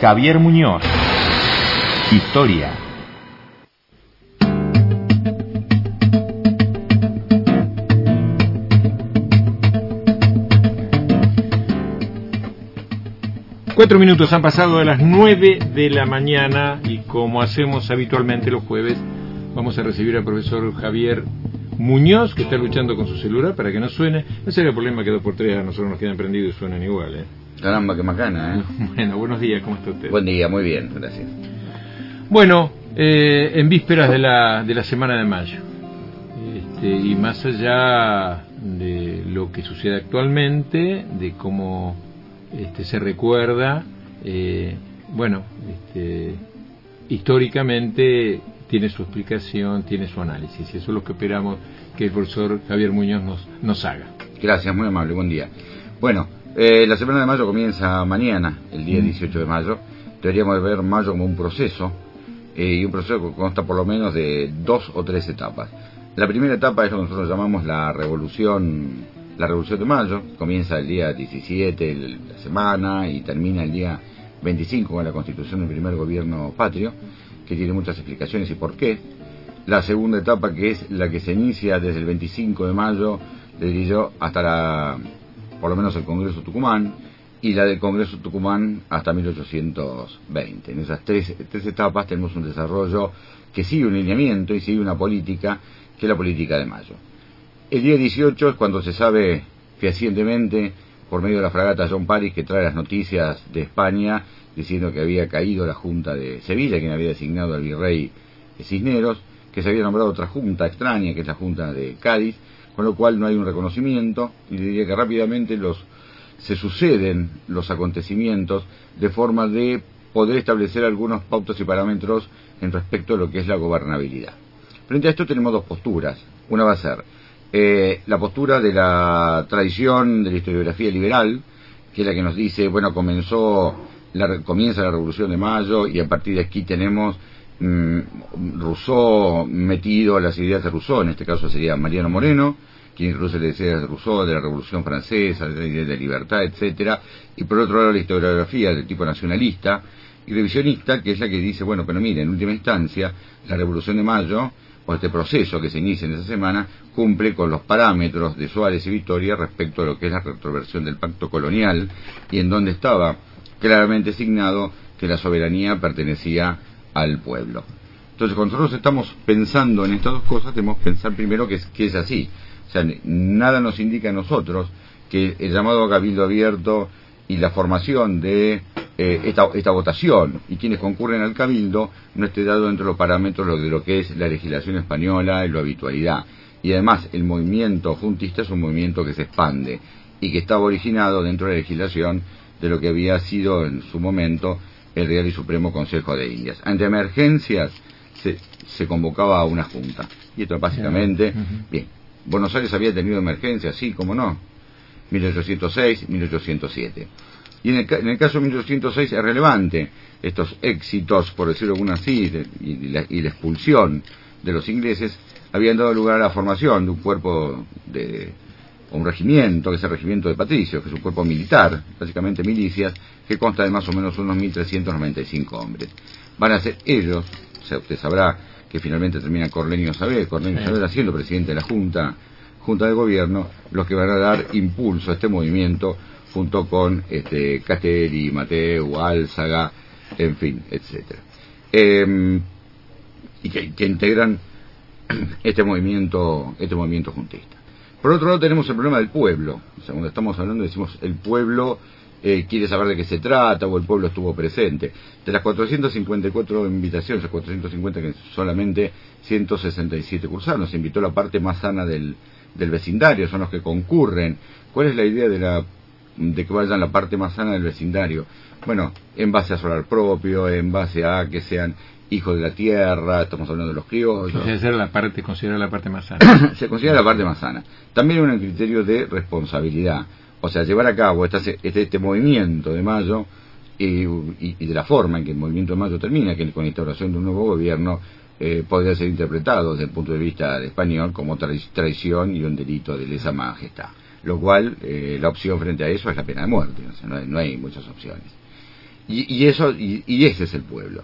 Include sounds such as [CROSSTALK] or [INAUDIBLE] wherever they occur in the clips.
Javier Muñoz. Historia. Cuatro minutos han pasado a las nueve de la mañana y como hacemos habitualmente los jueves, vamos a recibir al profesor Javier Muñoz, que está luchando con su celular para que no suene. No sería problema que dos por tres a nosotros nos quedan prendidos y suenan igual, ¿eh? Caramba, qué macana, ¿eh? [LAUGHS] Bueno, buenos días, ¿cómo está usted? Buen día, muy bien, gracias. Bueno, eh, en vísperas de la, de la semana de mayo, este, y más allá de lo que sucede actualmente, de cómo este, se recuerda, eh, bueno, este, históricamente tiene su explicación, tiene su análisis, y eso es lo que esperamos que el profesor Javier Muñoz nos, nos haga. Gracias, muy amable, buen día. Bueno, eh, la semana de mayo comienza mañana, el día 18 de mayo. Deberíamos ver mayo como un proceso, eh, y un proceso que consta por lo menos de dos o tres etapas. La primera etapa es lo que nosotros llamamos la revolución, la revolución de mayo, comienza el día 17 de la semana y termina el día 25 con la constitución del primer gobierno patrio, que tiene muchas explicaciones y por qué. La segunda etapa, que es la que se inicia desde el 25 de mayo, le diría yo, hasta la por lo menos el Congreso Tucumán, y la del Congreso Tucumán hasta 1820. En esas tres, tres etapas tenemos un desarrollo que sigue un lineamiento y sigue una política, que es la política de mayo. El día 18 es cuando se sabe fehacientemente, por medio de la fragata John Paris, que trae las noticias de España, diciendo que había caído la Junta de Sevilla, quien había designado al virrey Cisneros, que se había nombrado otra junta extraña, que es la Junta de Cádiz, con lo cual no hay un reconocimiento y diría que rápidamente los se suceden los acontecimientos de forma de poder establecer algunos pautos y parámetros en respecto a lo que es la gobernabilidad. Frente a esto tenemos dos posturas. Una va a ser eh, la postura de la tradición de la historiografía liberal, que es la que nos dice, bueno, comenzó la, comienza la Revolución de Mayo y a partir de aquí tenemos Mm, Rousseau metido a las ideas de Rousseau, en este caso sería Mariano Moreno, quien incluso le decía de Rousseau, de la Revolución Francesa, de la idea de libertad, etcétera, y por otro lado la historiografía del tipo nacionalista y revisionista, que es la que dice, bueno, pero mire, en última instancia, la Revolución de Mayo, o este proceso que se inicia en esa semana, cumple con los parámetros de Suárez y Victoria respecto a lo que es la retroversión del pacto colonial, y en donde estaba claramente asignado que la soberanía pertenecía al pueblo. Entonces, cuando nosotros estamos pensando en estas dos cosas, tenemos que pensar primero que es, que es así. O sea, nada nos indica a nosotros que el llamado a cabildo abierto y la formación de eh, esta, esta, votación y quienes concurren al cabildo no esté dado dentro de los parámetros de lo que es la legislación española y la habitualidad. Y además, el movimiento juntista es un movimiento que se expande y que estaba originado dentro de la legislación de lo que había sido en su momento el Real y Supremo Consejo de Indias. Ante emergencias se, se convocaba a una junta. Y esto básicamente, bien, Buenos Aires había tenido emergencias, sí, como no, 1806, 1807. Y en el, en el, caso de 1806 es relevante estos éxitos, por decirlo alguna así, y, la, y la expulsión de los ingleses, habían dado lugar a la formación de un cuerpo de un regimiento, que es el regimiento de patricios, que es un cuerpo militar, básicamente milicias, que consta de más o menos unos 1.395 hombres. Van a ser ellos, sea, usted sabrá que finalmente termina Corlenio Sabel, Corlenio Sabel siendo presidente de la Junta, Junta de Gobierno, los que van a dar impulso a este movimiento junto con este, Castelli, Mateo, Álzaga, en fin, etcétera. Eh, y que, que integran [CLEARS THROAT] este movimiento, este movimiento juntista. Por otro lado tenemos el problema del pueblo. O sea, cuando estamos hablando decimos el pueblo eh, quiere saber de qué se trata o el pueblo estuvo presente. De las 454 invitaciones, las 450 que solamente 167 cursaron, se invitó la parte más sana del, del vecindario, son los que concurren. ¿Cuál es la idea de la de que vayan la parte más sana del vecindario? Bueno, en base a solar propio, en base a que sean hijos de la tierra, estamos hablando de los criollos. Se la parte, considera la parte más sana. [COUGHS] se considera la parte más sana. También un criterio de responsabilidad. O sea, llevar a cabo este, este, este movimiento de mayo y, y, y, de la forma en que el movimiento de mayo termina, que con la instauración de un nuevo gobierno, eh, podría ser interpretado desde el punto de vista español como traición y un delito de lesa majestad. Lo cual, eh, la opción frente a eso es la pena de muerte. No hay, no hay muchas opciones. y, eso, y, ese es el pueblo.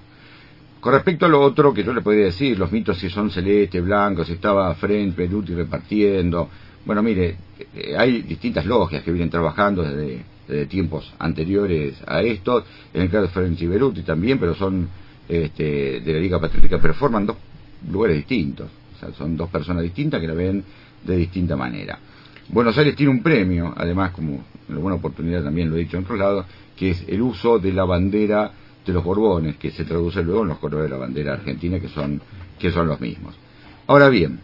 Con respecto a lo otro que yo le podría decir, los mitos si son celeste, blancos, si estaba French, Peruti repartiendo, bueno, mire, eh, hay distintas logias que vienen trabajando desde, tiempos anteriores a esto, en el caso de French y Beruti también, pero son este, de la Liga Patriótica, pero forman dos lugares distintos, o sea, son dos personas distintas que la ven de distinta manera. Buenos Aires tiene un premio, además, como en alguna oportunidad también lo he dicho en otro lado, que es el uso de la bandera de los Borbones, que se traduce luego en los colores de la bandera argentina, que son, que son los mismos. Ahora bien,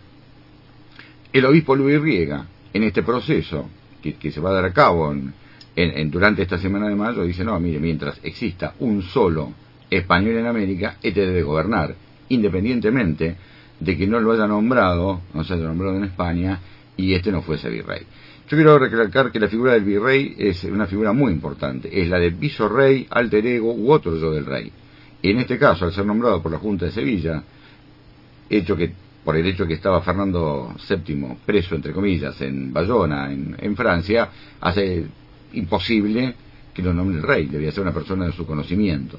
el obispo Luis Riega, en este proceso que, se va a dar a cabo en, durante esta semana de mayo, dice, no, mire, mientras exista un solo español en América, este debe gobernar, independientemente de que no lo haya nombrado, no se haya nombrado en España, y este no fuese virrey. Yo quiero recalcar que la figura del virrey es una figura muy importante, es la de visorrey, alter ego u otro yo del rey. En este caso, al ser nombrado por la Junta de Sevilla, hecho que por el hecho que estaba Fernando VII preso, entre comillas, en Bayona, en, Francia, hace imposible que lo nombre el rey, debía ser una persona de su conocimiento.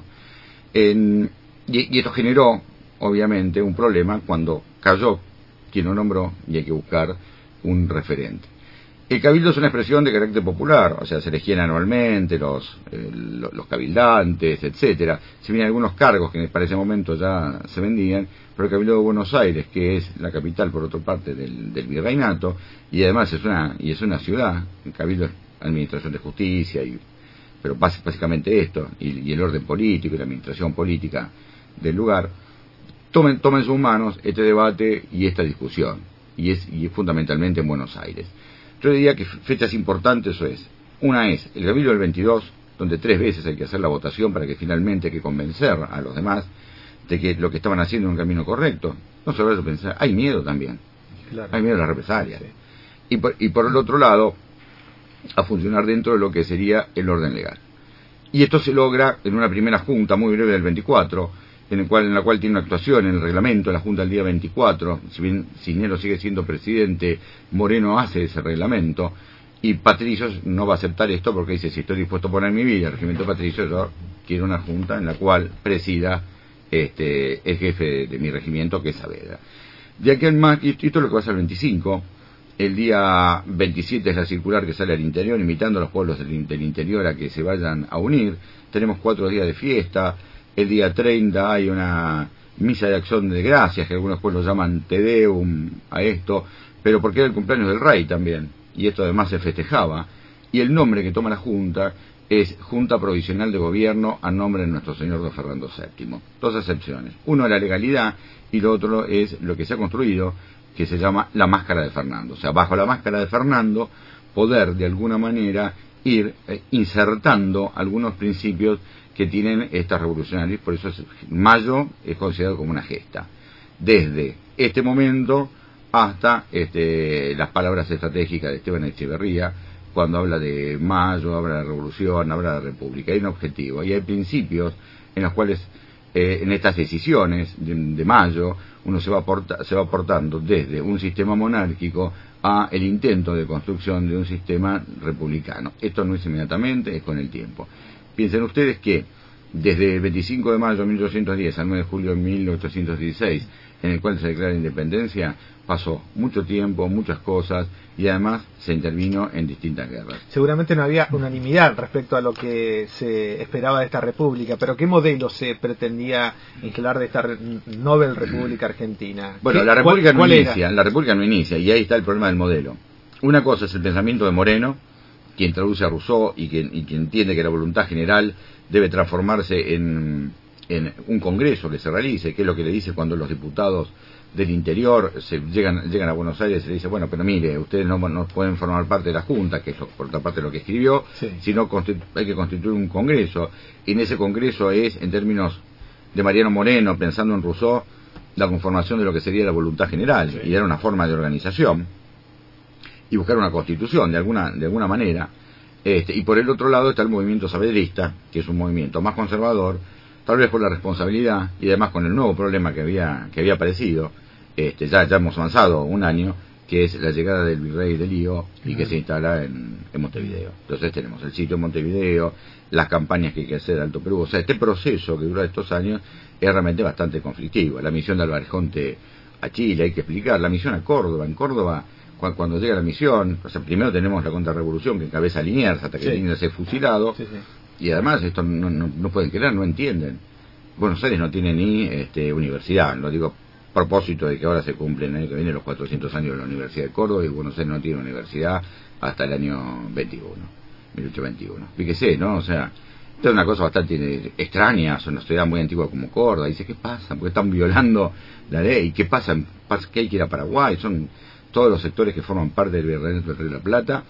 y, esto generó, obviamente, un problema cuando cayó quien lo nombró y hay que buscar un referente. El cabildo es una expresión de carácter popular, o sea, se elegían anualmente los, eh, los cabildantes, etcétera. Si bien algunos cargos que para ese momento ya se vendían, pero el cabildo de Buenos Aires, que es la capital por otra parte del, virreinato, y además es una, y es una ciudad, el cabildo es administración de justicia, y, pero básicamente esto, y, el orden político y la administración política del lugar, tomen, tomen en sus manos este debate y esta discusión, y es, y es fundamentalmente en Buenos Aires. Yo diría que fechas importantes eso es. Una es el Cabildo del 22, donde tres veces hay que hacer la votación para que finalmente hay que convencer a los demás de que lo que estaban haciendo es un camino correcto. No solo eso pensar, hay miedo también. Hay miedo a las represalias. Y, por, y por el otro lado, a funcionar dentro de lo que sería el orden legal. Y esto se logra en una primera junta muy breve del 24, en, el cual, en la cual tiene una actuación en el reglamento la Junta del día 24, si bien Cisneros sigue siendo presidente, Moreno hace ese reglamento, y Patricios no va a aceptar esto porque dice, si estoy dispuesto a poner mi vida, el regimiento Patricio, yo quiero una Junta en la cual presida este, el jefe de mi regimiento, que es Saavedra. De aquí más, y esto es lo que va a ser el 25, el día 27 es la circular que sale al interior, invitando a los pueblos del interior a que se vayan a unir. Tenemos cuatro días de fiesta, el día 30 hay una misa de acción de gracias, que algunos pueblos llaman Tedeum a esto, pero porque era el cumpleaños del rey también, y esto además se festejaba, y el nombre que toma la Junta es Junta Provisional de Gobierno a nombre de nuestro señor don Fernando VII. Dos excepciones. Uno es la legalidad y lo otro es lo que se ha construido, que se llama la máscara de Fernando. O sea, bajo la máscara de Fernando, poder de alguna manera ir eh, insertando algunos principios que tienen estas revolucionarias, por eso mayo es considerado como una gesta. Desde este momento hasta este, las palabras estratégicas de Esteban Echeverría, cuando habla de mayo, habla de revolución, habla de república. Hay un objetivo y hay principios en los cuales eh, en estas decisiones de, mayo uno se va, se va aportando desde un sistema monárquico a el intento de construcción de un sistema republicano. Esto no es inmediatamente, es con el tiempo. Piensen ustedes que desde el 25 de mayo de 1810 al 9 de julio de 1816, en el cual se declara independencia, pasó mucho tiempo, muchas cosas y además se intervino en distintas guerras. Seguramente no había unanimidad respecto a lo que se esperaba de esta república, pero ¿qué modelo se pretendía instalar de esta Nobel República Argentina? Bueno, la república no inicia, la república no inicia y ahí está el problema del modelo. Una cosa es el pensamiento de Moreno, quien traduce a Rousseau y quien, y quien entiende que la voluntad general debe transformarse en, en un congreso que se realice, que es lo que le dice cuando los diputados del interior se llegan llegan a Buenos Aires y le dice bueno pero mire ustedes no, no pueden formar parte de la junta que es por otra parte lo que escribió sino hay que constituir un congreso y en ese congreso es en términos de Mariano Moreno pensando en Rousseau la conformación de lo que sería la voluntad general. Y era una forma de organización y buscar una constitución de alguna de alguna manera. Este, y por el otro lado está el movimiento sabedrista que es un movimiento más conservador tal vez por la responsabilidad y además con el nuevo problema que había que había aparecido este, ya, ya hemos avanzado un año, que es la llegada del virrey de Lío y que se instala en, Montevideo. Entonces tenemos el sitio en Montevideo, las campañas que hay que hacer Alto Perú. O sea, este proceso que dura estos años es realmente bastante conflictivo. La misión de Alvarejón a Chile, hay que explicar. La misión a Córdoba. En Córdoba, cuando, llega la misión, o sea, primero tenemos la contrarrevolución que encabeza Liniers hasta que sí. Liniers es fusilado. Y además, esto no, no, pueden creer, no entienden. Buenos Aires no tiene ni este, universidad, lo digo a propósito de que ahora se cumplen el año que viene los 400 años de la Universidad de Córdoba y Buenos Aires no tiene universidad hasta el año 21, 1821. Fíjese, ¿no? O sea, esto es una cosa bastante extraña, es una ciudad muy antigua como Córdoba. Dice, ¿qué pasa? Porque están violando la ley. ¿Qué pasa? ¿Qué hay que ir a Paraguay? Son todos los sectores que forman parte del Virreinato de la Plata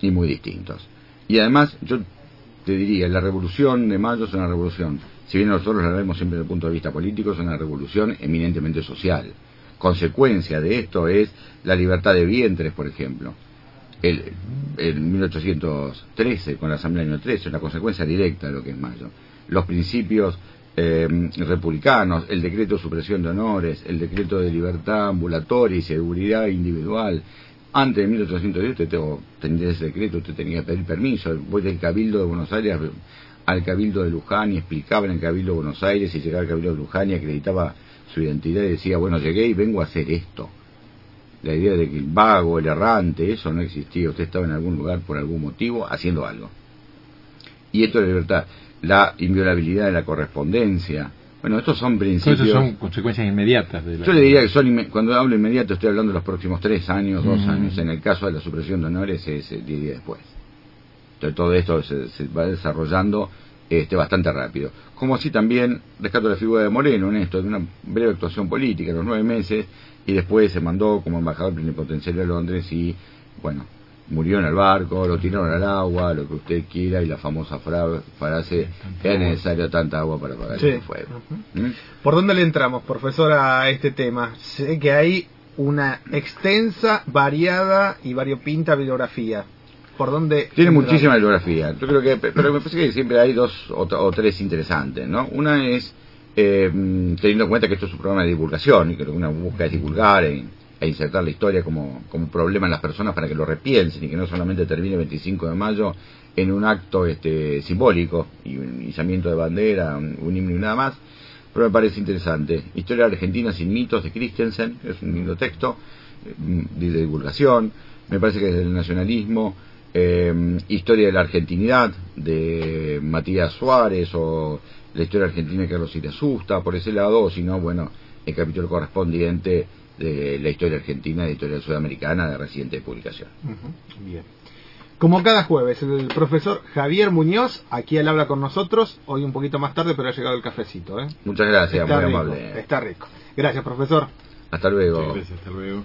y muy distintos. Y además, yo te diría, la revolución de mayo es una revolución si bien nosotros la vemos siempre desde el punto de vista político, es una revolución eminentemente social. Consecuencia de esto es la libertad de vientres, por ejemplo. El, en 1813, con la Asamblea del año 13, una consecuencia directa de lo que es Mayo. Los principios eh, republicanos, el decreto de supresión de honores, el decreto de libertad ambulatoria y seguridad individual. Antes de 1810 usted tenía ese decreto, usted tenía que pedir permiso. Voy del Cabildo de Buenos Aires al Cabildo de Luján y explicaba en el Cabildo de Buenos Aires y llegaba al Cabildo de Luján y acreditaba su identidad y decía, bueno, llegué y vengo a hacer esto. La idea de que el vago, el errante, eso no existía. Usted estaba en algún lugar por algún motivo haciendo algo. Y esto es la libertad. La inviolabilidad de la correspondencia. Bueno, estos son principios. Estos son consecuencias inmediatas. De la... Yo le diría que son, cuando hablo inmediato, estoy hablando de los próximos tres años, dos años. En el caso de la supresión de honores, es diez días después todo esto se, va desarrollando este, bastante rápido. Como así también rescato la figura de Moreno en esto, de una breve actuación política, los nueve meses, y después se mandó como embajador plenipotenciario a Londres y, bueno, murió en el barco, lo tiraron al agua, lo que usted quiera, y la famosa frase, es necesario tanta agua para apagar el fuego. ¿Mm? ¿Por dónde le entramos, profesor, a este tema? Sé que hay una extensa, variada y variopinta bibliografía por dónde... Tiene muchísima bibliografía. Yo creo que, pero me parece que siempre hay dos o, tres interesantes, ¿no? Una es, eh, teniendo en cuenta que esto es un programa de divulgación y que lo que uno busca es divulgar e, e, insertar la historia como, como problema en las personas para que lo repiensen y que no solamente termine el 25 de mayo en un acto este simbólico y un izamiento de bandera, un, himno y nada más, pero me parece interesante. Historia argentina sin mitos de Christensen, es un lindo texto eh, de divulgación, me parece que es del nacionalismo, eh, Historia de la Argentinidad de Matías Suárez o la historia argentina de Carlos asusta por ese lado, o si no, bueno, el capítulo correspondiente de la historia argentina y la historia sudamericana de reciente publicación. Bien. Como cada jueves, el profesor Javier Muñoz, aquí él habla con nosotros, hoy un poquito más tarde, pero ha llegado el cafecito. ¿eh? Muchas gracias, muy amable. Está rico. Gracias, profesor. Hasta luego. gracias, hasta luego.